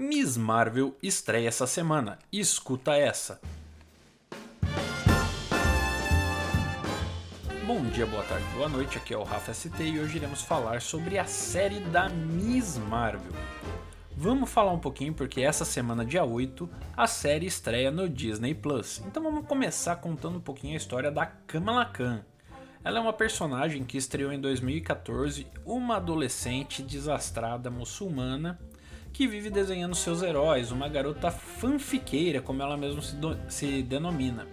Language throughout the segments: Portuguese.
Miss Marvel estreia essa semana. Escuta essa. Bom dia, boa tarde, boa noite. Aqui é o Rafa ST e hoje iremos falar sobre a série da Miss Marvel. Vamos falar um pouquinho porque essa semana, dia 8, a série estreia no Disney Plus. Então vamos começar contando um pouquinho a história da Kamala Khan. Ela é uma personagem que estreou em 2014, uma adolescente desastrada muçulmana que vive desenhando seus heróis, uma garota fanfiqueira, como ela mesma se, se denomina,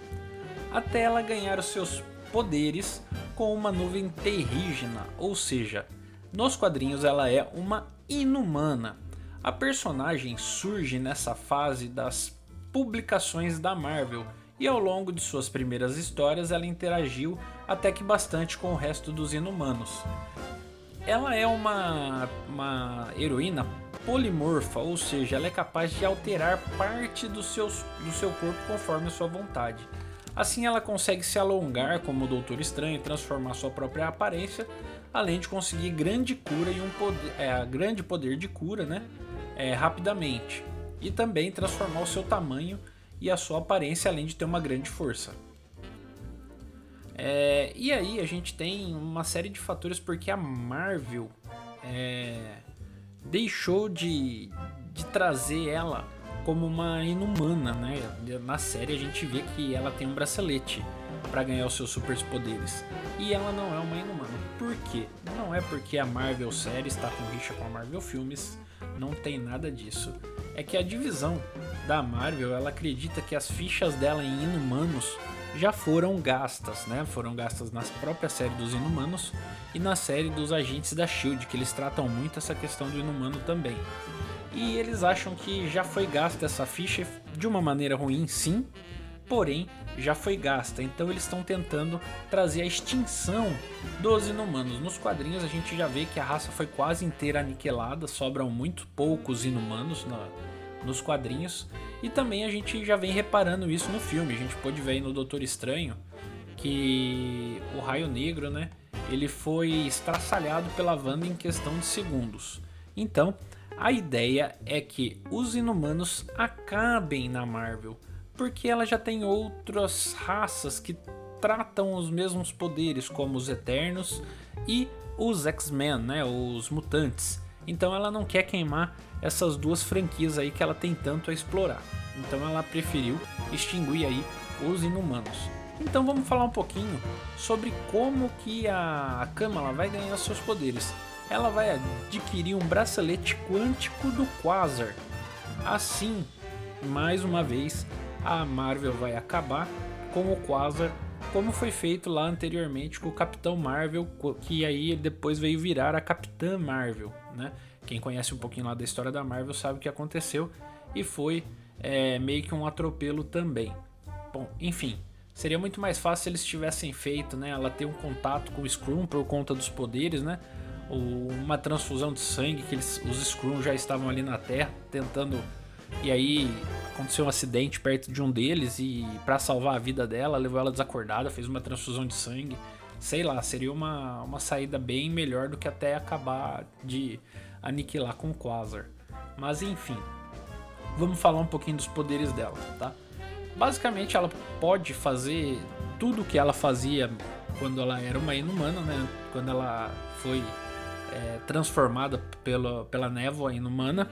até ela ganhar os seus poderes com uma nuvem terrígena, ou seja, nos quadrinhos ela é uma inumana. A personagem surge nessa fase das publicações da Marvel e ao longo de suas primeiras histórias ela interagiu até que bastante com o resto dos inumanos. Ela é uma, uma heroína polimorfa, ou seja, ela é capaz de alterar parte do, seus, do seu corpo conforme a sua vontade. Assim ela consegue se alongar como o Doutor Estranho e transformar sua própria aparência, além de conseguir grande cura e um poder, é, grande poder de cura né, é, rapidamente. E também transformar o seu tamanho e a sua aparência, além de ter uma grande força. É, e aí a gente tem uma série de fatores porque a Marvel é, deixou de, de trazer ela como uma inumana, né? Na série a gente vê que ela tem um bracelete para ganhar os seus superpoderes. E ela não é uma inumana. Por quê? Não é porque a Marvel série está com rixa com a Marvel Filmes, não tem nada disso. É que a divisão da Marvel, ela acredita que as fichas dela em Inumanos já foram gastas, né? Foram gastas na própria série dos Inumanos e na série dos Agentes da Shield, que eles tratam muito essa questão do Inumano também. E eles acham que já foi gasta essa ficha de uma maneira ruim, sim, porém já foi gasta. Então eles estão tentando trazer a extinção dos inumanos. Nos quadrinhos a gente já vê que a raça foi quase inteira aniquilada, sobram muito poucos inumanos na, nos quadrinhos. E também a gente já vem reparando isso no filme. A gente pode ver aí no Doutor Estranho que o Raio Negro, né? Ele foi estraçalhado pela Wanda em questão de segundos. Então, a ideia é que os inumanos acabem na Marvel, porque ela já tem outras raças que tratam os mesmos poderes, como os Eternos e os X-Men, né, os mutantes. Então ela não quer queimar essas duas franquias aí que ela tem tanto a explorar. Então ela preferiu extinguir aí os inumanos. Então vamos falar um pouquinho sobre como que a Kamala vai ganhar seus poderes. Ela vai adquirir um bracelete quântico do Quasar. Assim, mais uma vez, a Marvel vai acabar com o Quasar, como foi feito lá anteriormente com o Capitão Marvel, que aí depois veio virar a Capitã Marvel, né? Quem conhece um pouquinho lá da história da Marvel sabe o que aconteceu e foi é, meio que um atropelo também. Bom, enfim, seria muito mais fácil se eles tivessem feito, né? Ela ter um contato com o Scrum por conta dos poderes, né? Uma transfusão de sangue que eles, os Scrum já estavam ali na Terra tentando e aí aconteceu um acidente perto de um deles e para salvar a vida dela levou ela desacordada, fez uma transfusão de sangue. Sei lá, seria uma, uma saída bem melhor do que até acabar de aniquilar com o Quasar. Mas enfim, vamos falar um pouquinho dos poderes dela, tá? Basicamente, ela pode fazer tudo o que ela fazia quando ela era uma inumana, né? Quando ela foi é, transformada pela, pela névoa inumana.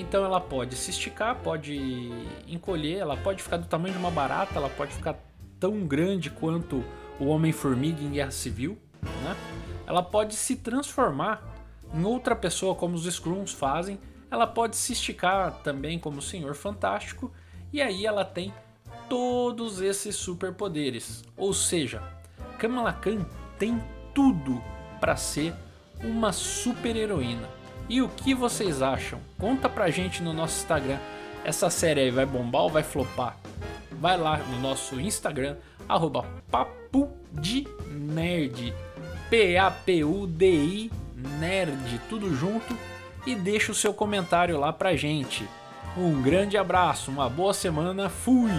Então ela pode se esticar, pode encolher, ela pode ficar do tamanho de uma barata, ela pode ficar tão grande quanto o Homem-Formiga em Guerra Civil, né? Ela pode se transformar em outra pessoa, como os Skrulls fazem, ela pode se esticar também como o Senhor Fantástico, e aí ela tem todos esses superpoderes. Ou seja, Kamala Khan tem tudo para ser uma super heroína. E o que vocês acham? Conta pra gente no nosso Instagram. Essa série aí vai bombar ou vai flopar? Vai lá no nosso Instagram, arroba papo de nerd. P-A-P-U-D-I nerd, tudo junto, e deixa o seu comentário lá pra gente. Um grande abraço, uma boa semana, fui!